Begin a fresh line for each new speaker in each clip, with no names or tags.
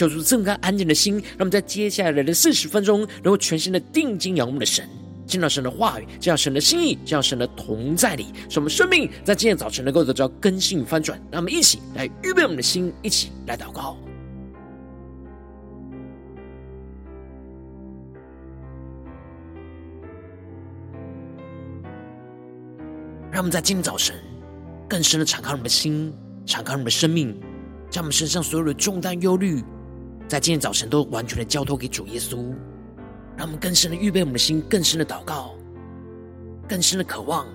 求主赐我安静的心，让我们在接下来的四十分钟，能够全心的定睛仰望的神，见到神的话语，见到神的心意，见到神的同在里，使我们生命在今天早晨能够得到更新翻转。让我们一起来预备我们的心，一起来祷告。让我们在今天早晨更深的敞开我们的心，敞开我们的生命，将我们身上所有的重担、忧虑。在今天早晨，都完全的交托给主耶稣，让我们更深的预备我们的心，更深的祷告，更深的渴望，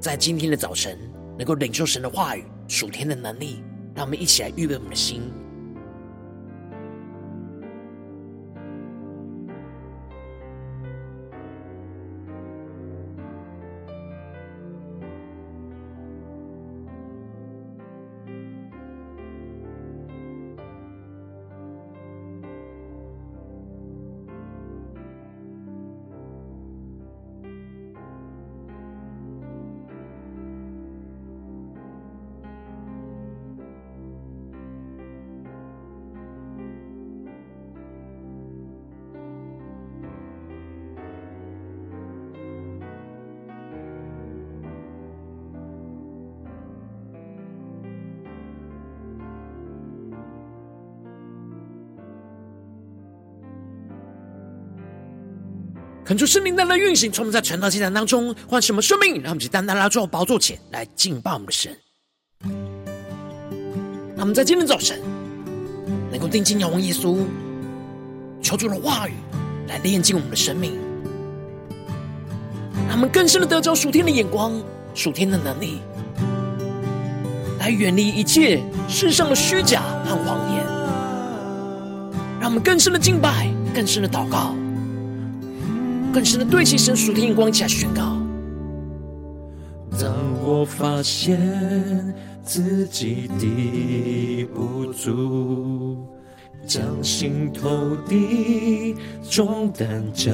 在今天的早晨能够领受神的话语、属天的能力。让我们一起来预备我们的心。恳求圣灵单单运行，从我们在晨祷祭坛当中唤什么生命，让我们去单单拉住宝座前来敬拜我们的神。让我们在今天早晨能够定睛仰望耶稣，求主的话语来炼净我们的生命，让我们更深的得着属天的眼光、属天的能力，来远离一切世上的虚假和谎言，让我们更深的敬拜、更深的祷告。更深的对齐神属天眼光，起来宣告。
当我发现自己的不足，将心头的重担交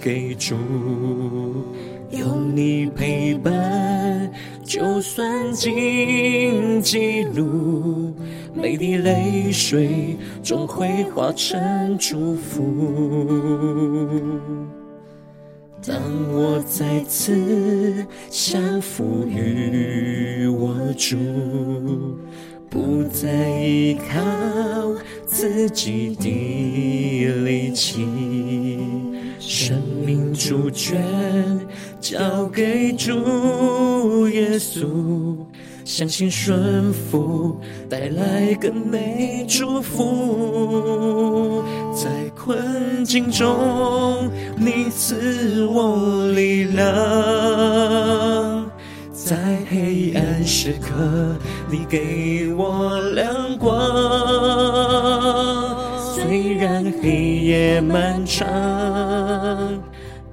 给主，有你陪伴，就算荆棘路。每滴泪水终会化成祝福。当我再次降服于我主，不再依靠自己的力气，生命主权交给主耶稣。相信顺服带来更美祝福，在困境中你赐我力量，在黑暗时刻你给我亮光。虽然黑夜漫长，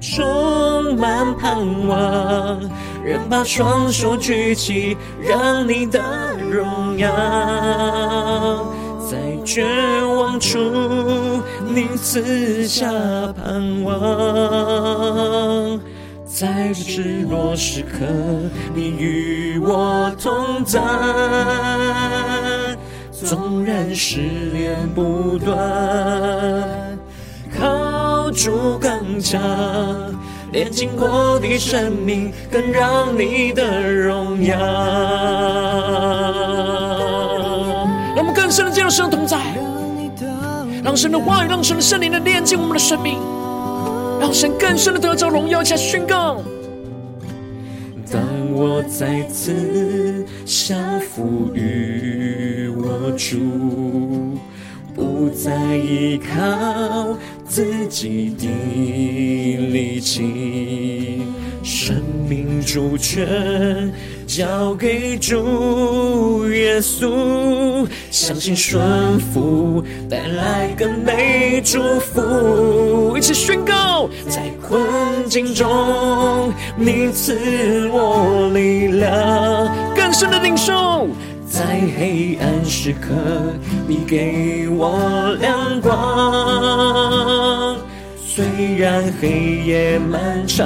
充满盼望。仍把双手举起，让你的荣耀在绝望处你赐下盼望，在失落时刻你与我同在，纵然试炼不断，靠主更强。炼净我的生命，更让你的荣耀。
让我们更深的进入神的同在，让神的话语，让神的圣灵的炼净我们的生命，让神更深的得着荣耀，下宣告。
我再次降服于我主，不再依靠自己的力气，生命主权交给主耶稣，相信顺服带来更美祝福。一起宣告，在困境中你赐我力量，更深的领受。在黑暗时刻，你给我亮光。虽然黑夜漫长，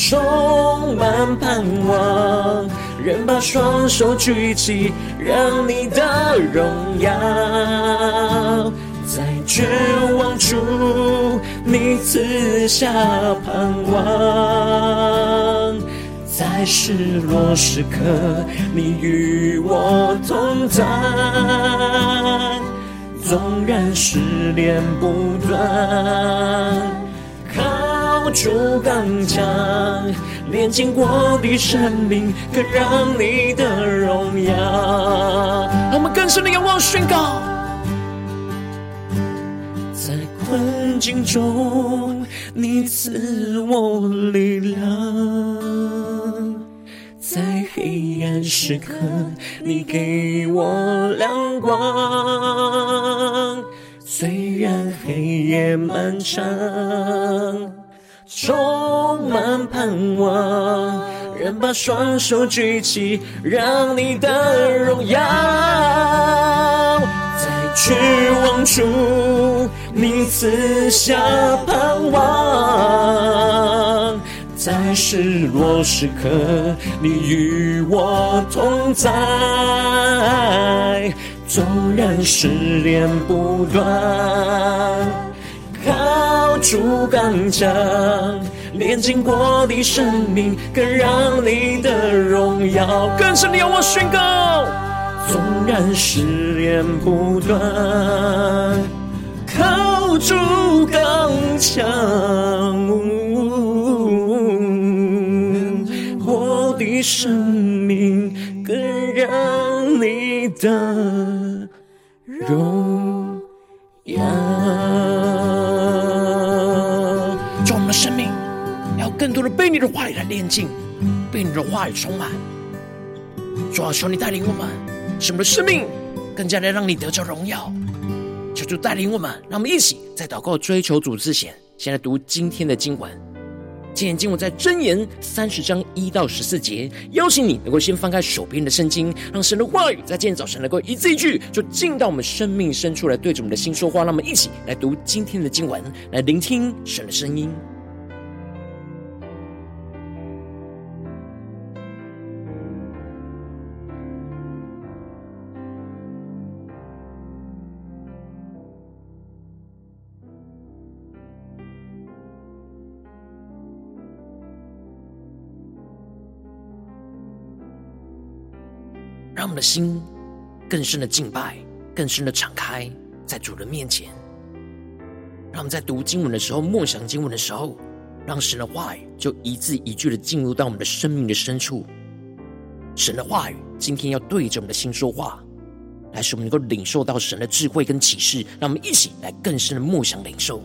充满盼望，仍把双手举起，让你的荣耀在绝望处，你赐下盼望。在失落时刻，你与我同在。纵然失恋不断，主刚强，炼尽我的生命，更让你的荣耀。我们更深的仰望宣告，在困境中，你赐我力量。在黑暗时刻，你给我亮光。虽然黑夜漫长，充满盼望，仍把双手举起，让你的荣耀在绝望处，你赐下盼望。在失落时刻，你与我同在。纵然失恋不断，主刚强，炼净我的生命，更让你的荣耀更深的。要我宣告，纵然试炼不断，靠主刚强。生命更让你的荣耀。
更多的被你的话语来炼净，被你的话语充满。主啊，求你带领我们，使我们的生命更加的让你得着荣耀。求主带领我们，让我们一起在祷告追求主之前，先来读今天的经文。今天经文在箴言三十章一到十四节，邀请你能够先翻开手边的圣经，让神的话语在今天早晨能够一字一句，就进到我们生命深处来，对着我们的心说话。让我们一起来读今天的经文，来聆听神的声音。让我们的心更深的敬拜，更深的敞开在主的面前。让我们在读经文的时候，默想经文的时候，让神的话语就一字一句的进入到我们的生命的深处。神的话语今天要对着我们的心说话，来使我们能够领受到神的智慧跟启示。让我们一起来更深的默想领受。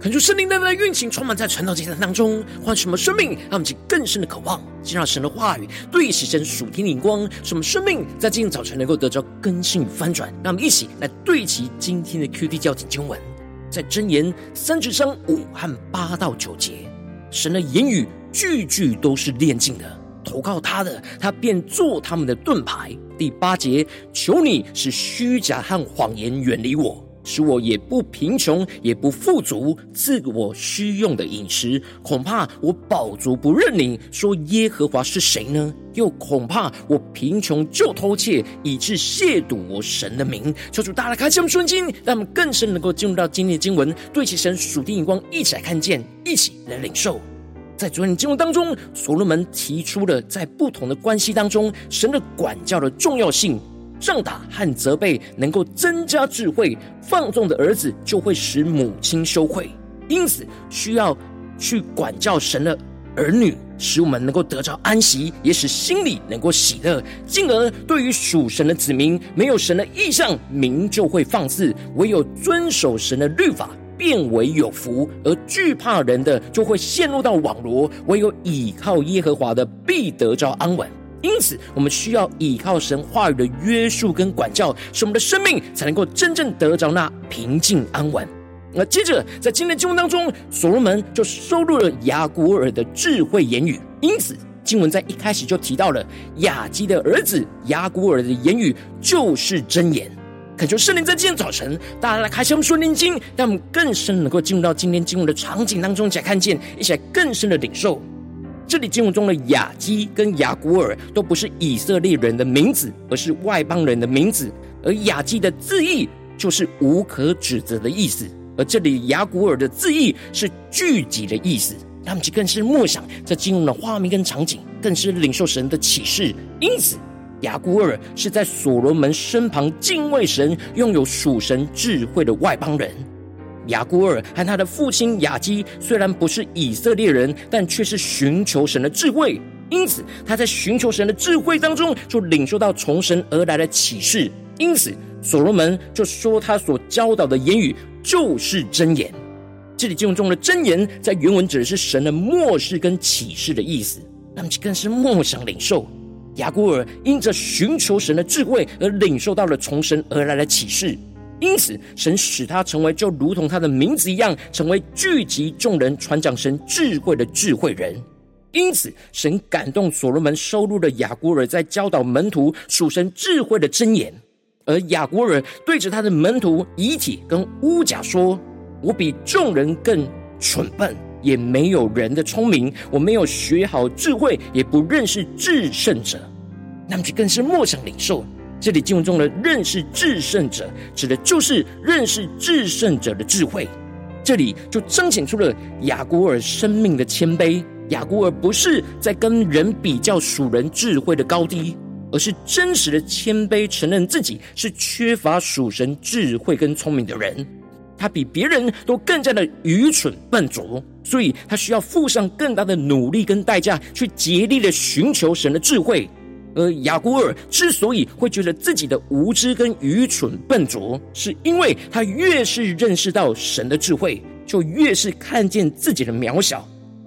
恳求圣灵的来运行，充满在传道阶段当中，换什么生命，让我们更深的渴望，进入神的话语，对齐神属天的灵光，什么生命在今天早晨能够得着更新与翻转。让我们一起来对齐今天的 QD 焦点经文，在箴言三十章五和八到九节，神的言语句句都是炼净的，投靠他的，他便做他们的盾牌。第八节，求你使虚假和谎言远离我。使我也不贫穷，也不富足，赐我需用的饮食。恐怕我饱足不认你，说耶和华是谁呢？又恐怕我贫穷就偷窃，以致亵渎我神的名。求主大大开启我们的心，让我们更深能够进入到今天的经文，对齐神属天眼光，一起来看见，一起来领受。在昨天的经文当中，所罗门提出了在不同的关系当中，神的管教的重要性。杖打和责备能够增加智慧，放纵的儿子就会使母亲羞愧。因此，需要去管教神的儿女，使我们能够得着安息，也使心里能够喜乐。进而，对于属神的子民，没有神的意象，民就会放肆；唯有遵守神的律法，变为有福。而惧怕人的，就会陷入到网罗；唯有倚靠耶和华的，必得着安稳。因此，我们需要依靠神话语的约束跟管教，使我们的生命才能够真正得着那平静安稳。那接着，在今天的经文当中，所罗门就收录了雅古尔的智慧言语。因此，经文在一开始就提到了雅基的儿子雅古尔的言语就是真言。恳求圣灵在今天早晨，大家来开箱我们说念经，让我们更深能够进入到今天经文的场景当中，一起来看见，一起来更深的领受。这里经文中的雅基跟雅古尔都不是以色列人的名字，而是外邦人的名字。而雅基的字义就是无可指责的意思，而这里雅古尔的字义是聚集的意思。他们就更是默想在经文的画面跟场景，更是领受神的启示。因此，雅古尔是在所罗门身旁敬畏神、拥有属神智慧的外邦人。雅古尔和他的父亲雅基虽然不是以色列人，但却是寻求神的智慧。因此，他在寻求神的智慧当中，就领受到从神而来的启示。因此，所罗门就说他所教导的言语就是真言。这里经文中的真言，在原文指的是神的默示跟启示的意思。那么，更是默想领受。雅古尔因着寻求神的智慧而领受到了从神而来的启示。因此，神使他成为就如同他的名字一样，成为聚集众人传讲神智慧的智慧人。因此，神感动所罗门收录了雅古尔在教导门徒属神智慧的箴言，而雅古尔对着他的门徒遗体跟乌甲说：“我比众人更蠢笨，也没有人的聪明，我没有学好智慧，也不认识至圣者。”那么，就更是莫想领受。这里经文中的认识至圣者，指的就是认识至圣者的智慧。这里就彰显出了雅古尔生命的谦卑。雅古尔不是在跟人比较属人智慧的高低，而是真实的谦卑，承认自己是缺乏属神智慧跟聪明的人。他比别人都更加的愚蠢笨拙，所以他需要付上更大的努力跟代价，去竭力的寻求神的智慧。而雅古尔之所以会觉得自己的无知跟愚蠢笨拙，是因为他越是认识到神的智慧，就越是看见自己的渺小，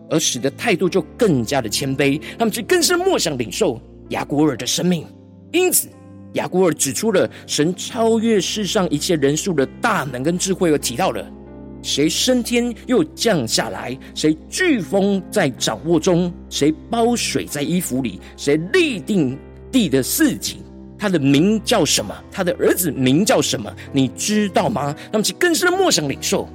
而使得态度就更加的谦卑。他们就更是默想领受雅古尔的生命。因此，雅古尔指出了神超越世上一切人数的大能跟智慧，而提到了。谁升天又降下来？谁飓风在掌握中？谁包水在衣服里？谁立定地的四极？他的名叫什么？他的儿子名叫什么？你知道吗？那么，其更深的默想领受。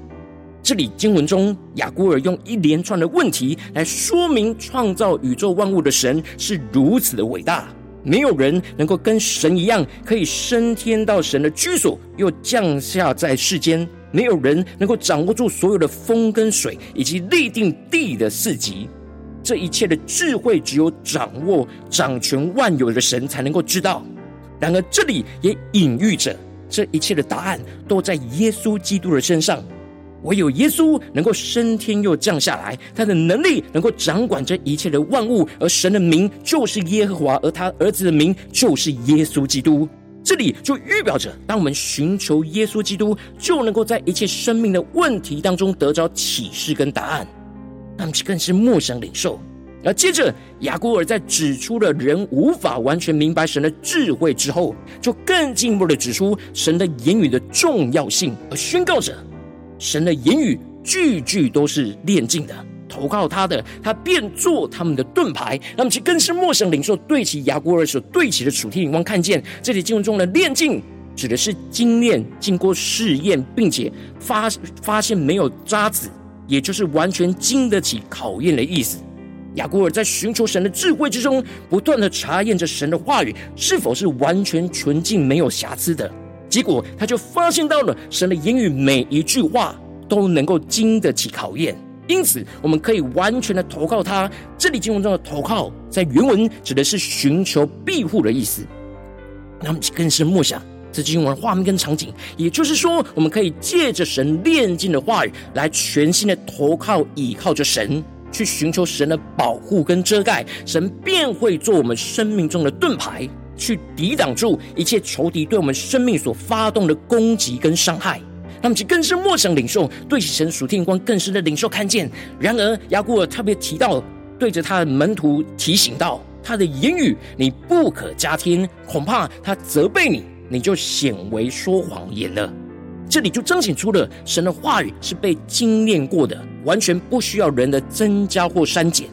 这里经文中，雅古尔用一连串的问题来说明创造宇宙万物的神是如此的伟大，没有人能够跟神一样，可以升天到神的居所，又降下在世间。没有人能够掌握住所有的风跟水，以及立定地的四极。这一切的智慧，只有掌握掌权万有的神才能够知道。然而，这里也隐喻着这一切的答案都在耶稣基督的身上。唯有耶稣能够升天又降下来，他的能力能够掌管这一切的万物。而神的名就是耶和华，而他儿子的名就是耶稣基督。这里就预表着，当我们寻求耶稣基督，就能够在一切生命的问题当中得着启示跟答案。那么，更是默想领受。而接着，雅各尔在指出了人无法完全明白神的智慧之后，就更进一步的指出神的言语的重要性，而宣告着神的言语句句都是炼净的。投靠他的，他便做他们的盾牌。那么其更是默想领受，对齐雅各尔所对齐的属天眼光，看见这里经文中的炼净，指的是精炼，经过试验，并且发发现没有渣滓，也就是完全经得起考验的意思。雅古尔在寻求神的智慧之中，不断的查验着神的话语是否是完全纯净、没有瑕疵的。结果，他就发现到了神的言语每一句话都能够经得起考验。因此，我们可以完全的投靠他。这里经文中的投靠，在原文指的是寻求庇护的意思。那么，更是默想这经文的画面跟场景，也就是说，我们可以借着神炼净的话语，来全心的投靠、倚靠着神，去寻求神的保护跟遮盖。神便会做我们生命中的盾牌，去抵挡住一切仇敌对我们生命所发动的攻击跟伤害。那么，其更是默想领受，对起神属天光更深的领受看见。然而，雅各尔特别提到，对着他的门徒提醒道：“他的言语你不可加添，恐怕他责备你，你就显为说谎言了。”这里就彰显出了神的话语是被精炼过的，完全不需要人的增加或删减。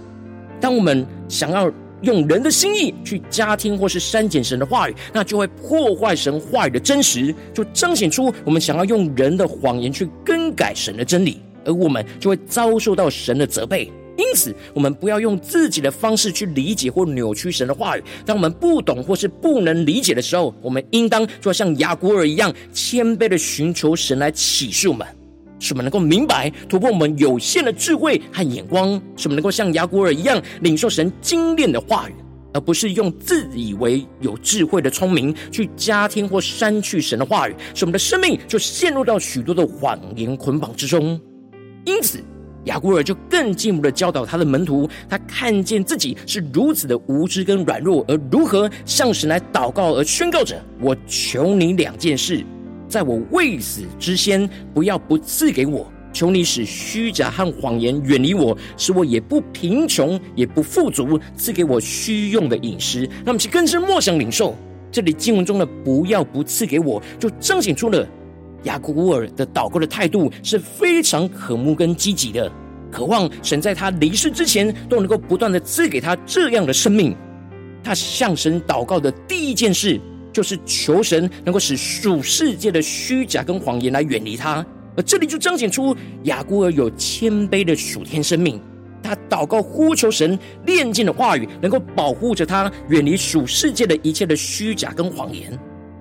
当我们想要，用人的心意去加添或是删减神的话语，那就会破坏神话语的真实，就彰显出我们想要用人的谎言去更改神的真理，而我们就会遭受到神的责备。因此，我们不要用自己的方式去理解或扭曲神的话语。当我们不懂或是不能理解的时候，我们应当就像雅古尔一样，谦卑的寻求神来启示我们。使我们能够明白，突破我们有限的智慧和眼光，使我们能够像雅古尔一样领受神精炼的话语，而不是用自以为有智慧的聪明去加添或删去神的话语，使我们的生命就陷入到许多的谎言捆绑之中。因此，雅古尔就更进一步的教导他的门徒，他看见自己是如此的无知跟软弱，而如何向神来祷告，而宣告着：“我求你两件事。”在我未死之先，不要不赐给我。求你使虚假和谎言远离我，使我也不贫穷，也不富足，赐给我虚用的饮食。那么，其更是默想领受。这里经文中的“不要不赐给我”，就彰显出了雅各尔的祷告的态度是非常渴慕跟积极的，渴望神在他离世之前都能够不断的赐给他这样的生命。他向神祷告的第一件事。就是求神能够使属世界的虚假跟谎言来远离他，而这里就彰显出雅各尔有谦卑的属天生命。他祷告呼求神炼净的话语，能够保护着他远离属世界的一切的虚假跟谎言。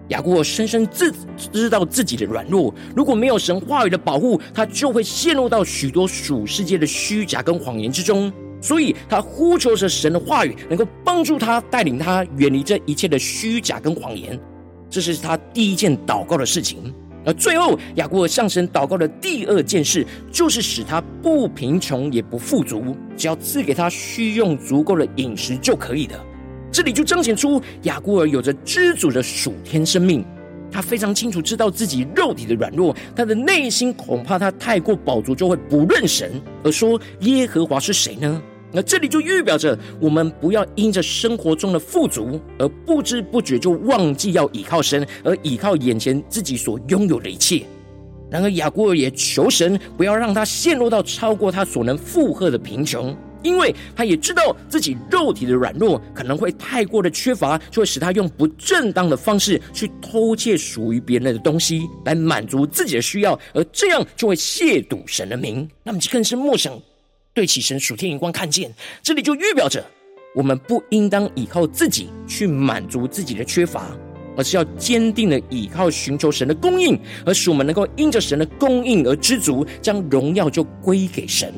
雅各尔深深自知道自己的软弱，如果没有神话语的保护，他就会陷入到许多属世界的虚假跟谎言之中。所以他呼求着神的话语，能够帮助他，带领他远离这一切的虚假跟谎言。这是他第一件祷告的事情。而最后，雅各尔向神祷告的第二件事，就是使他不贫穷也不富足，只要赐给他需用足够的饮食就可以的。这里就彰显出雅各尔有着知足的属天生命。他非常清楚知道自己肉体的软弱，他的内心恐怕他太过饱足就会不认神，而说耶和华是谁呢？那这里就预表着我们不要因着生活中的富足而不知不觉就忘记要倚靠神，而倚靠眼前自己所拥有的一切。然而雅各尔也求神不要让他陷入到超过他所能负荷的贫穷，因为他也知道自己肉体的软弱可能会太过的缺乏，就会使他用不正当的方式去偷窃属于别人的东西来满足自己的需要，而这样就会亵渎神的名。那么就更是默想。对起神属天眼光看见，这里就预表着我们不应当依靠自己去满足自己的缺乏，而是要坚定的依靠寻求神的供应，而使我们能够因着神的供应而知足，将荣耀就归给神。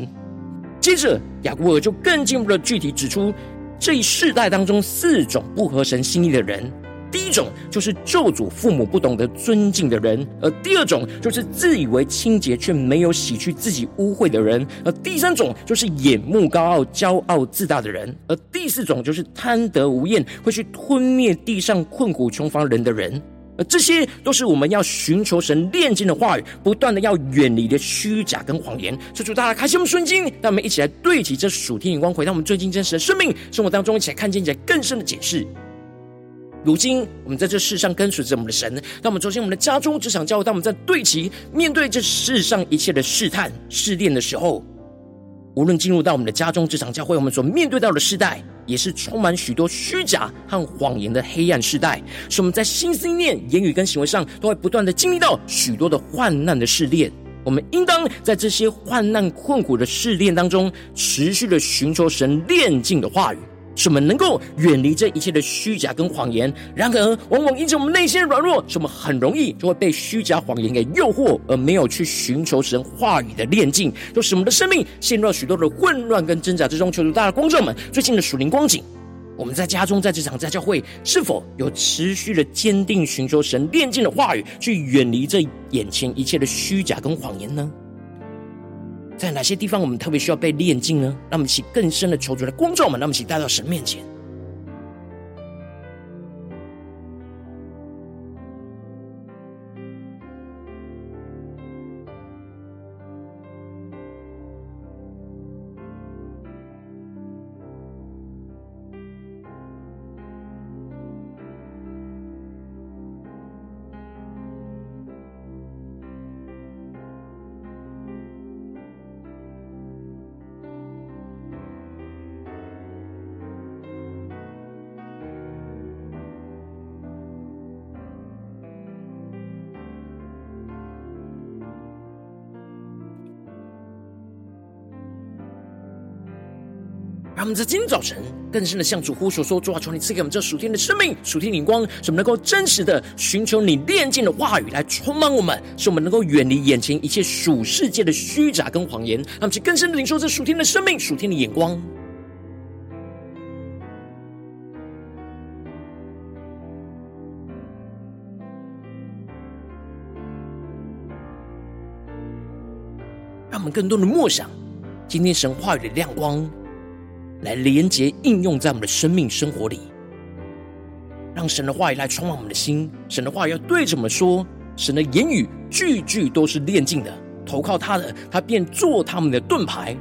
接着，雅各尔就更进一步的具体指出这一世代当中四种不合神心意的人。第一种就是咒诅父母不懂得尊敬的人，而第二种就是自以为清洁却没有洗去自己污秽的人，而第三种就是眼目高傲、骄傲自大的人，而第四种就是贪得无厌会去吞灭地上困苦穷乏人的人。而这些都是我们要寻求神炼金的话语，不断的要远离的虚假跟谎言。求主大家开心我们顺经，让我们一起来对齐这属天眼光，回到我们最近真实的生命生活当中，一起来看见一起来更深的解释。如今我们在这世上跟随着我们的神，当我们走进我们的家中、职场、教会，当我们在对齐面对这世上一切的试探、试炼的时候，无论进入到我们的家中、职场、教会，我们所面对到的世代，也是充满许多虚假和谎言的黑暗世代，使我们在心思念、言语跟行为上，都会不断的经历到许多的患难的试炼。我们应当在这些患难困苦的试炼当中，持续的寻求神炼净的话语。使我们能够远离这一切的虚假跟谎言。然而，往往因着我们内心的软弱，使我们很容易就会被虚假谎言给诱惑，而没有去寻求神话语的炼净，就使我们的生命陷入了许多的混乱跟挣扎之中。求主大家观众们，最近的属灵光景，我们在家中、在职场、在教会，是否有持续的坚定寻求神炼净的话语，去远离这眼前一切的虚假跟谎言呢？在哪些地方我们特别需要被炼净呢？让我们一起更深的求主的光照们，让我们一起带到神面前。们在今天早晨更深的向主呼求说：主啊，求你赐给我们这属天的生命、属天的光，使我们能够真实的寻求你炼净的话语来充满我们，使我们能够远离眼前一切属世界的虚假跟谎言，让我们去更深的领受这属天的生命、属天的眼光。让我们更多的默想今天神话语的亮光。来连接应用在我们的生命生活里，让神的话语来充满我们的心。神的话语要对着我们说，神的言语句句都是炼净的。投靠他的，他便做他们的盾牌。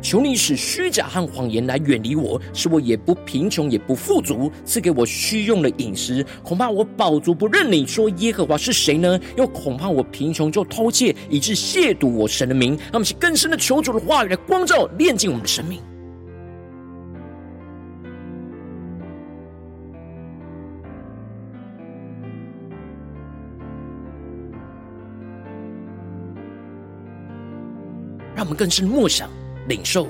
求你使虚假和谎言来远离我，使我也不贫穷也不富足，赐给我虚用的饮食。恐怕我饱足不认你，说耶和华是谁呢？又恐怕我贫穷就偷窃，以致亵渎我神的名。让我们去更深的求主的话语来光照炼净我们的生命。我们更深默想、领受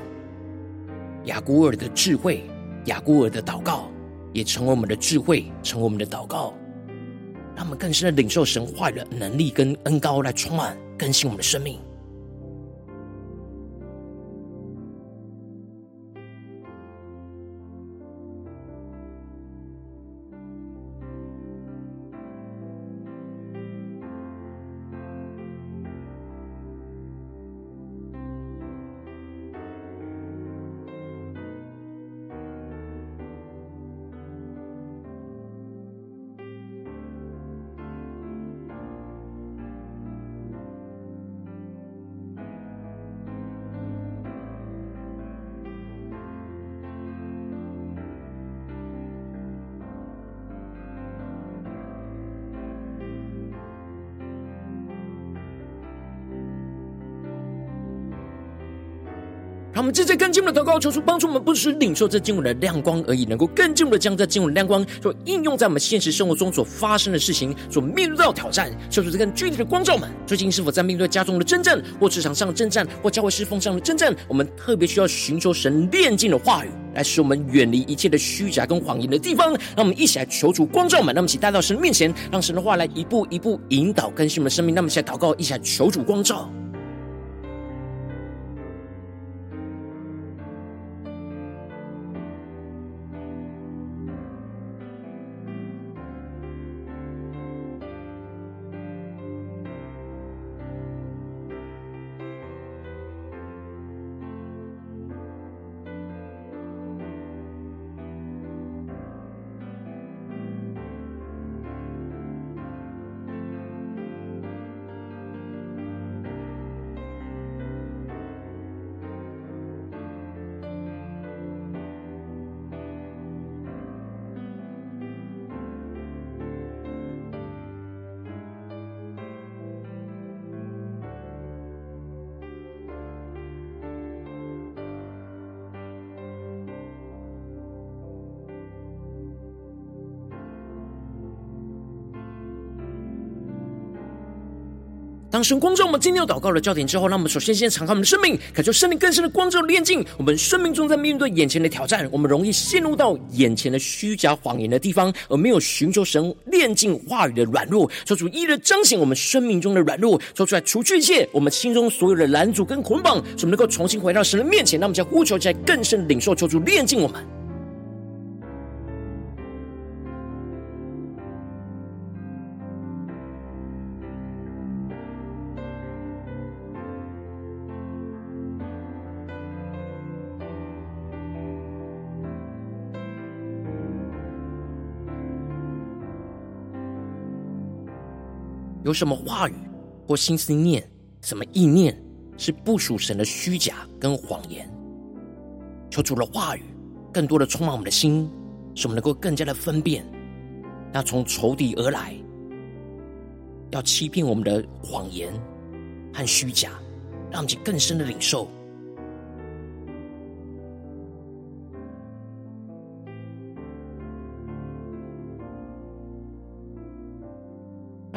雅古尔的智慧，雅古尔的祷告，也成为我们的智慧，成为我们的祷告。让我们更深的领受神话语的能力跟恩高，来充满更新我们的生命。他们直接更进一步的祷告，求主帮助我们，不只是领受这经文的亮光而已，能够更进一步的将这经文的亮光所应用在我们现实生活中所发生的事情，所面对到的挑战。求主这更具体的光照们，最近是否在面对家中的征战，或职场上的征战，或教会侍奉上的征战？我们特别需要寻求神炼净的话语，来使我们远离一切的虚假跟谎言的地方。让我们一起来求主光照们，让我们一起带到神面前，让神的话来一步一步引导更新我们的生命。让我们一起来祷告，一起来求主光照。当神光照我们今天要祷告的焦点之后，让我们首先先敞开我们的生命，感受生命更深的光照炼净。我们生命中在面对眼前的挑战，我们容易陷入到眼前的虚假谎言的地方，而没有寻求神炼净话语的软弱。求主一一彰显我们生命中的软弱，说出来除去一切我们心中所有的拦阻跟捆绑，使我们能够重新回到神的面前。让我们将呼求起来，更深的领受，求主炼净我们。有什么话语或心思念、什么意念是不属神的虚假跟谎言？求主的话语更多的充满我们的心，使我们能够更加的分辨那从仇敌而来要欺骗我们的谎言和虚假，让我们更深的领受。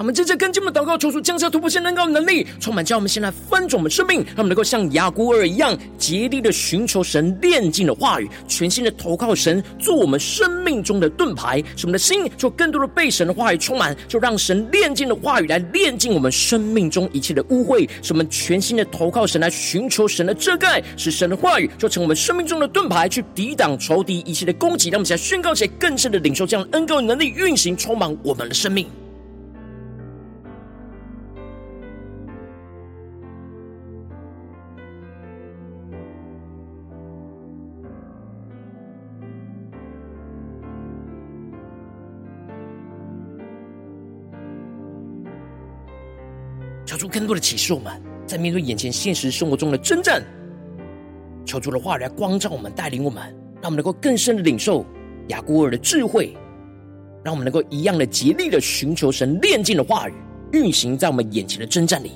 我们接着跟进我们的祷告，求主降下突破性能高的能力，充满叫我们先来翻转我们生命，让我们能够像雅古尔一样，竭力的寻求神炼净的话语，全心的投靠神，做我们生命中的盾牌，使我们的心就更多的被神的话语充满，就让神炼净的话语来炼净我们生命中一切的污秽，使我们全心的投靠神来寻求神的遮盖，使神的话语就成我们生命中的盾牌，去抵挡仇敌一切的攻击。让我们现在宣告起来，更深的领受这样恩膏能力运行，充满我们的生命。更多的启示我们，在面对眼前现实生活中的征战，求主的话语来光照我们，带领我们，让我们能够更深的领受雅各尔的智慧，让我们能够一样的竭力的寻求神炼净的话语，运行在我们眼前的征战里，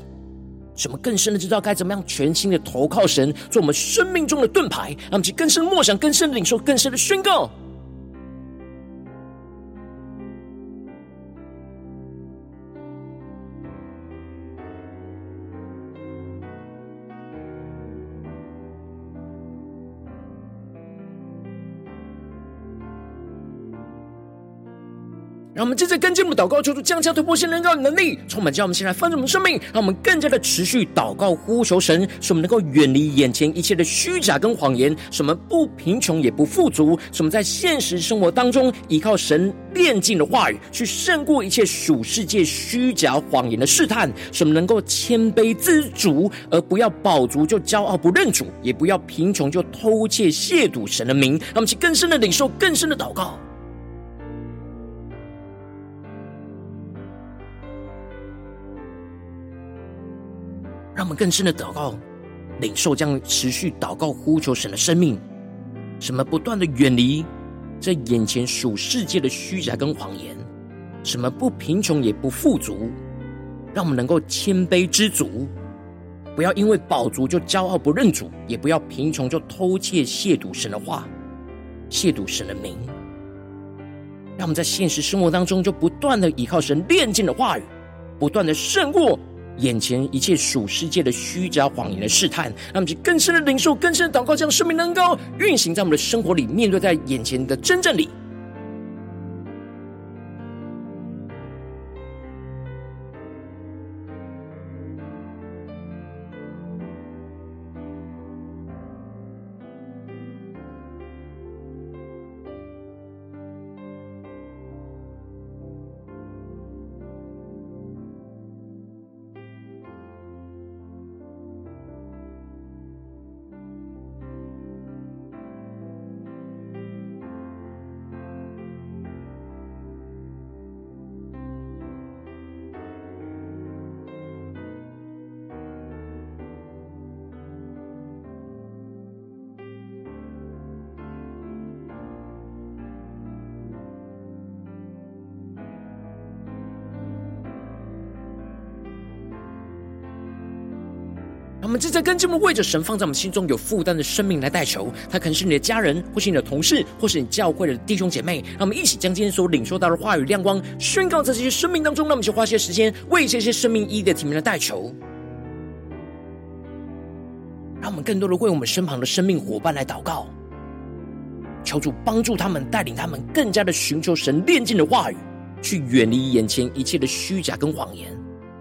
使我们更深的知道该怎么样全心的投靠神，做我们生命中的盾牌，让我们去更深的默想，更深的领受，更深的宣告。让我们接着跟进我们祷告，求主降下突破性能高的能力，充满将我们先来翻转我们生命，让我们更加的持续祷告呼求神，使我们能够远离眼前一切的虚假跟谎言，使我们不贫穷也不富足，使我们在现实生活当中依靠神炼净的话语，去胜过一切属世界虚假谎言的试探，使我们能够谦卑知足，而不要饱足就骄傲不认主，也不要贫穷就偷窃亵渎神的名，让我们去更深的领受，更深的祷告。我们更深的祷告，领受这样持续祷告呼求神的生命，什么不断的远离这眼前属世界的虚假跟谎言，什么不贫穷也不富足，让我们能够谦卑知足，不要因为饱足就骄傲不认主，也不要贫穷就偷窃亵渎神的话，亵渎神的名。让我们在现实生活当中就不断的依靠神炼净的话语，不断的胜过。眼前一切属世界的虚假谎言的试探，让我们去更深的领受、更深的祷告，将生命能够运行在我们的生活里，面对在眼前的真正里。正在跟这么为着神放在我们心中有负担的生命来代求，他可能是你的家人，或是你的同事，或是你教会的弟兄姐妹。让我们一起将今天所领受到的话语亮光宣告在这些生命当中。让我们就花些时间为这些生命一一的提名来代求，让我们更多的为我们身旁的生命伙伴来祷告，求主帮助他们，带领他们更加的寻求神炼净的话语，去远离眼前一切的虚假跟谎言，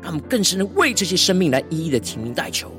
让我们更深的为这些生命来一一的提名代求。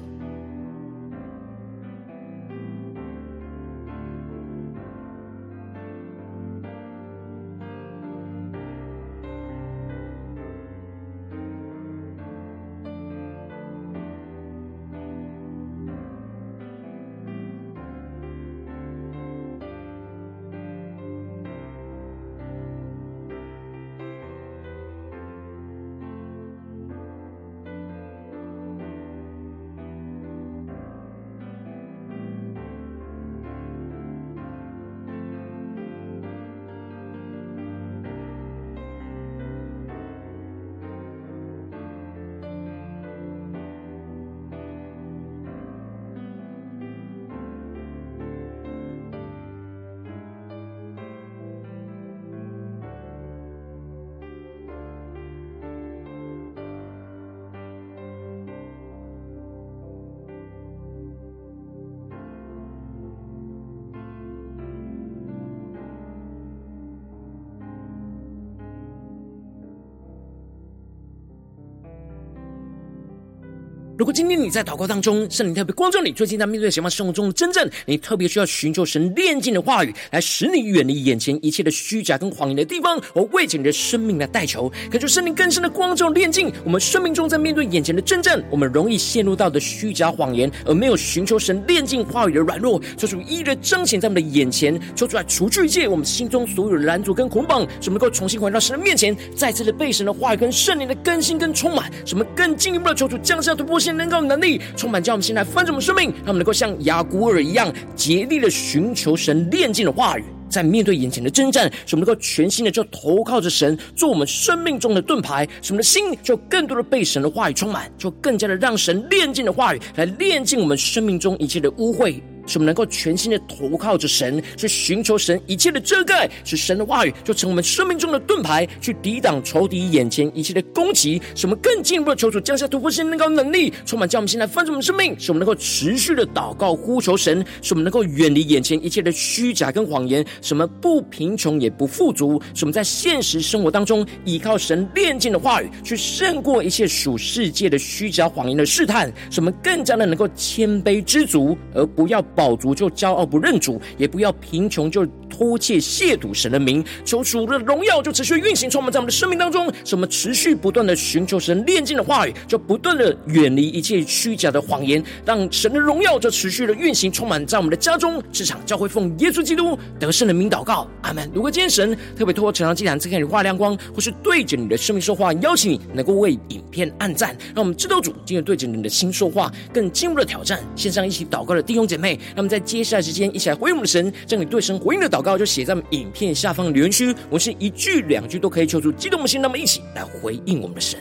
如果今天你在祷告当中，圣灵特别光照你，最近在面对什么生活中的真正，你特别需要寻求神炼净的话语，来使你远离眼前一切的虚假跟谎言的地方，我为着你的生命来代求，恳求圣灵更深的光照炼净我们生命中在面对眼前的真正，我们容易陷入到的虚假谎言，而没有寻求神炼净话语的软弱，求主一一的彰显在我们的眼前，求主来除去一切我们心中所有的拦阻跟捆绑，使我们能够重新回到神的面前，再次的被神的话语跟圣灵的更新跟充满，使我们更进一步的求主降下突破。能够能力充满，叫我们现在翻转我们生命，让我们能够像雅古尔一样竭力的寻求神炼净的话语，在面对眼前的征战，使我们能够全心的就投靠着神，做我们生命中的盾牌，使我们的心就更多的被神的话语充满，就更加的让神炼净的话语来炼净我们生命中一切的污秽。使我们能够全心的投靠着神，去寻求神一切的遮盖，使神的话语就成我们生命中的盾牌，去抵挡仇敌眼前一切的攻击。使我们更进一步的求主降下突破性能高能力，充满叫我们现在翻转我们生命，使我们能够持续的祷告呼求神，使我们能够远离眼前一切的虚假跟谎言。使我们不贫穷也不富足，使我们在现实生活当中依靠神炼净的话语，去胜过一切属世界的虚假谎言的试探。使我们更加的能够谦卑知足，而不要。饱足就骄傲不认主，也不要贫穷就偷窃亵渎神的名。求主的荣耀就持续运行，充满在我们的生命当中，什么持续不断的寻求神炼净的话语，就不断的远离一切虚假的谎言，让神的荣耀就持续的运行，充满在我们的家中、职场、教会，奉耶稣基督得胜的名祷告，阿门。如果今天神特别透过成长祭坛赐给你画亮光，或是对着你的生命说话，邀请你能够为影片按赞，让我们知道主今日对着你的心说话，更进一步的挑战。线上一起祷告的弟兄姐妹。那么在接下来时间，一起来回应我们的神，将你对神回应的祷告就写在我们影片下方的留言区。我是一句两句都可以求助激动的心，那么一起来回应我们的神。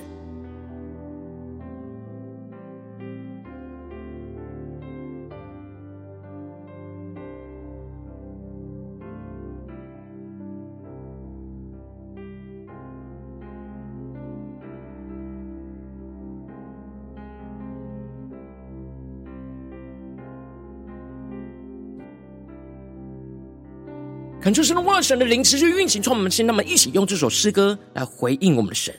恳求神的万神的灵持续运行，充满我们心。那么，一起用这首诗歌来回应我们的神，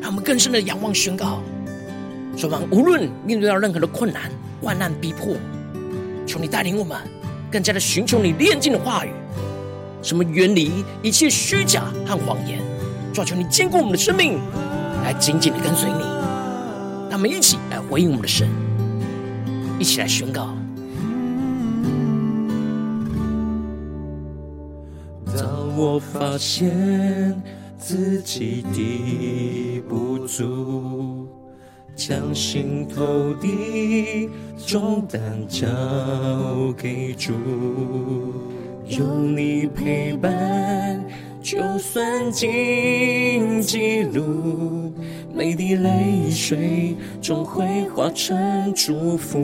让我们更深的仰望宣告：说完，无论面对到任何的困难、患难、逼迫，求你带领我们更加的寻求你炼净的话语，什么远离一切虚假和谎言，求求你坚固我们的生命，来紧紧的跟随你。让我们一起来回应我们的神，一起来宣告。
我发现自己的不足，将心头的重担交给主，有你陪伴，就算荆棘路，每滴泪水终会化成祝福。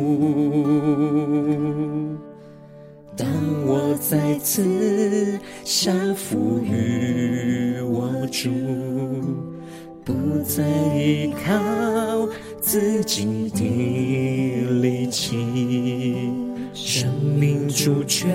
当我再次降服于我主，不再依靠自己的力气，生命主权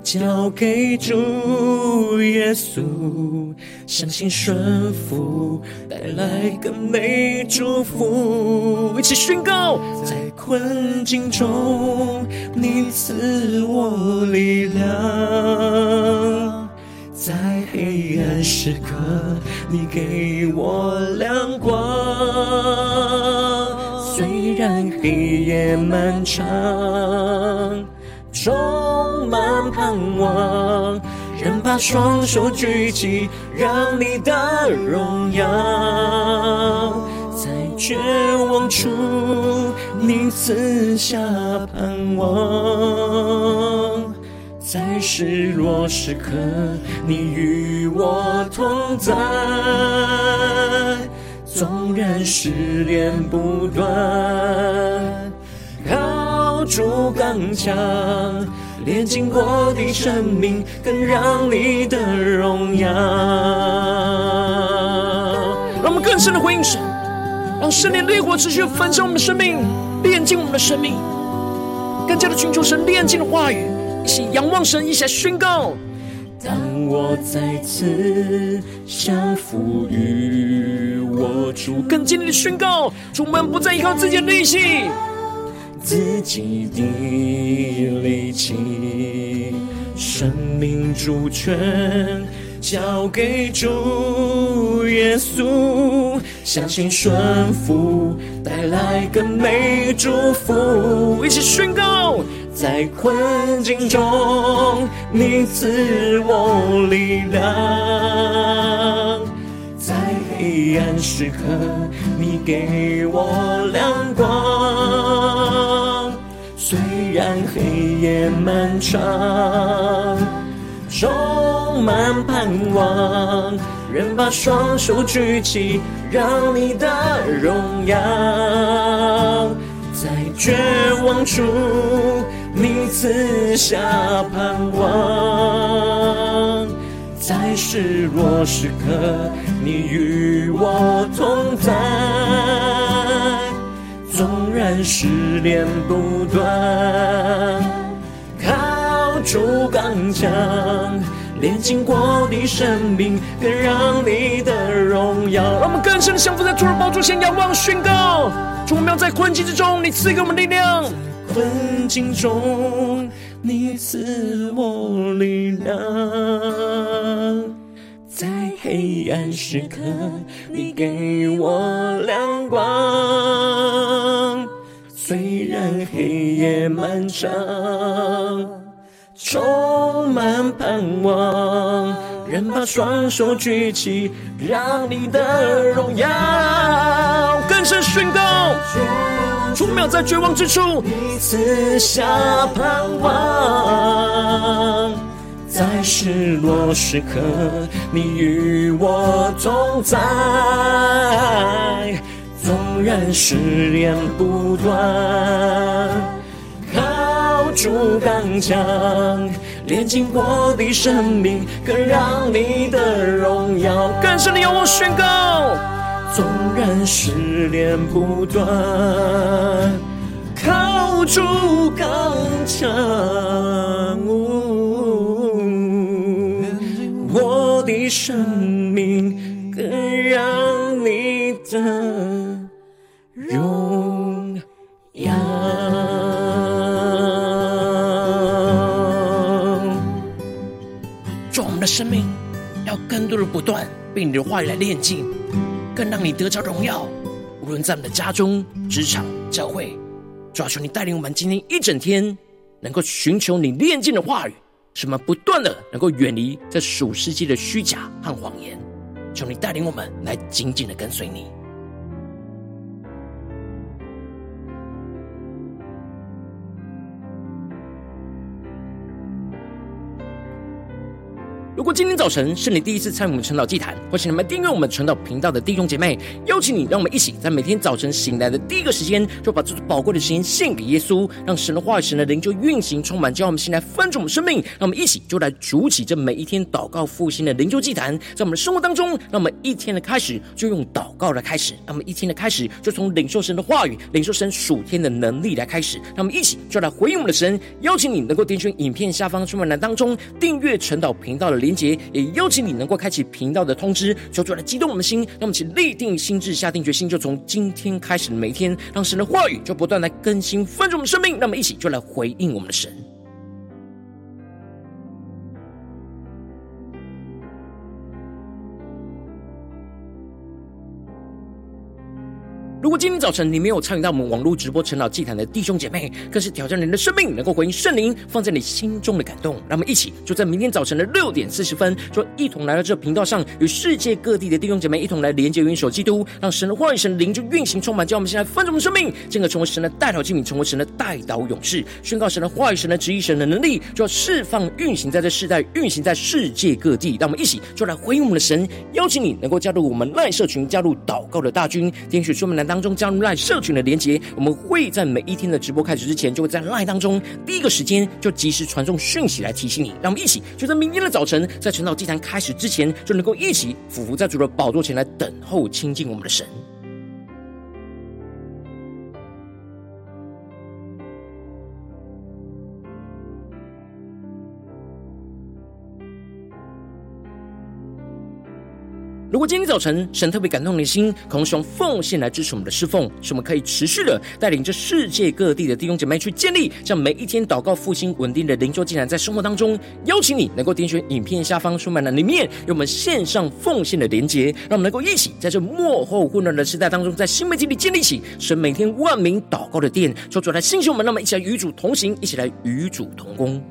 交给主耶稣，相信顺服带来更美祝福。
一起宣告，
在困境中你赐我力量，在黑暗时刻你给我亮光。虽然黑夜漫长，充满盼望，仍把双手举起，让你的荣耀在绝望处，你赐下盼望，在失落时刻，你与我同在。纵然试炼不断，靠主刚强，炼净过的生命更让你的荣耀。
让我们更深的回应神，让圣灵烈火持续焚烧我们的生命，炼净我们的生命，更加的寻求神炼净的话语，一起仰望神，一起来宣告。
当我再次降服于我主，
更坚定的宣告：主，我们不再依靠自己的力气，
自己的力气，生命主权交给主耶稣，相信顺服带来更美祝福，
一起宣告。
在困境中，你赐我力量；黑暗时刻，你给我亮光。虽然黑夜漫长，充满盼望，仍把双手举起，让你的荣耀在绝望处。你赐下盼望，在失落时刻，你与我同在。纵然试炼不断，靠主刚强，炼金过的生命，更让你的荣耀。
让我们更深的降服在主的宝座前，仰望宣告：主，我们要在困境之中，你赐给我们力量。
困境中，你赐我力量；在黑暗时刻，你给我亮光。虽然黑夜漫长，充满盼望，仍把双手举起，让你的荣耀
更深宣告。出没在绝望之处，
你赐下盼望；在失落时刻，你与我同在。纵然试炼不断，靠主刚强，炼尽我的生命，更让你的荣耀
更深的。要我宣告。
纵然失恋不断，靠住刚强，我的生命更让你的荣耀。
祝我们的生命要更多的不断被你的话语来炼净。更让你得着荣耀，无论在我们的家中、职场、教会，主要求你带领我们今天一整天，能够寻求你炼净的话语，使我们不断的能够远离这属世界的虚假和谎言。求你带领我们来紧紧的跟随你。如果今天早晨是你第一次参与我们晨祷祭坛，或请你们订阅我们晨祷频道的弟兄姐妹，邀请你，让我们一起在每天早晨醒来的第一个时间，就把这宝贵的时间献给耶稣，让神的话语、神的灵就运行充满，叫我们现在分足我们生命。让我们一起就来主起这每一天祷告复兴的灵修祭坛，在我们的生活当中，让我们一天的开始就用祷告来开始，让我们一天的开始就从领受神的话语、领受神属天的能力来开始，让我们一起就来回应我们的神。邀请你能够点选影片下方说明栏当中订阅晨祷频道的连结，也邀请你能够开启频道的通知，求主来激动我们的心，让我们一起立定心智，下定决心，就从今天开始的每一天，让神的话语就不断来更新翻转我们生命。让我们一起就来回应我们的神。如果今天早晨你没有参与到我们网络直播陈老祭坛的弟兄姐妹，更是挑战你的生命，能够回应圣灵放在你心中的感动。让我们一起就在明天早晨的六点四十分，就一同来到这频道上，与世界各地的弟兄姐妹一同来连接、元首基督，让神的话语、神的灵就运行充满，叫我们现在分盛的生命，进而成为神的代祷器皿，成为神的代导勇士，宣告神的话语、神的旨意、神的能力，就要释放、运行在这世代，运行在世界各地。让我们一起就来回应我们的神，邀请你能够加入我们赖社群，加入祷告的大军，点选说明栏当当中加入 LINE 社群的连结，我们会在每一天的直播开始之前，就会在 LINE 当中第一个时间就及时传送讯息来提醒你。让我们一起就在明天的早晨，在晨祷祭坛开始之前，就能够一起俯伏在主的宝座前来等候亲近我们的神。如果今天早晨神特别感动你的心，可能是用奉献来支持我们的侍奉，使我们可以持续的带领着世界各地的弟兄姐妹去建立，这样每一天祷告复兴稳定的灵修进展，在生活当中，邀请你能够点选影片下方说明栏里面有我们线上奉献的连结，让我们能够一起在这末后混乱的时代当中，在新媒体里建立起神每天万名祷告的殿，说出来星兄们，让我们一起来与主同行，一起来与主同工。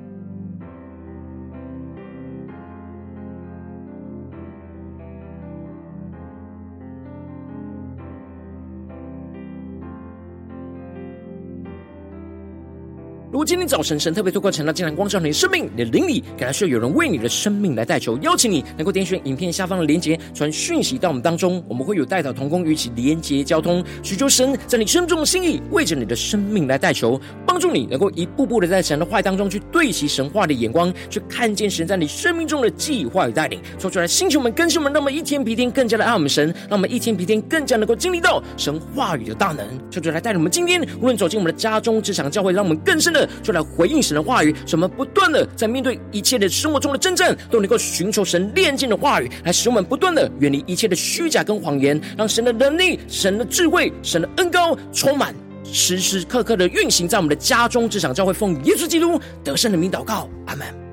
今天早晨神特别透过晨祷祭坛光照你的生命，你的灵里，感到需要有人为你的生命来代求，邀请你能够点选影片下方的连结，传讯息到我们当中，我们会有代祷同工与其连结交通，寻求神在你生命中的心意，为着你的生命来代求，帮助你能够一步步的在神的话当中去对齐神话的眼光，去看见神在你生命中的计划与带领。说出来，星球们、更新们，让我们一天比一天更加的爱我们神，让我们一天比一天更加能够经历到神话语的大能。求主来，带领我们今天无论走进我们的家中、职场、教会，让我们更深的。就来回应神的话语，使我们不断的在面对一切的生活中的真正，都能够寻求神炼净的话语，来使我们不断的远离一切的虚假跟谎言，让神的能力、神的智慧、神的恩高充满，时时刻刻的运行在我们的家中、这场、教会，奉耶稣基督得胜的名祷告，阿门。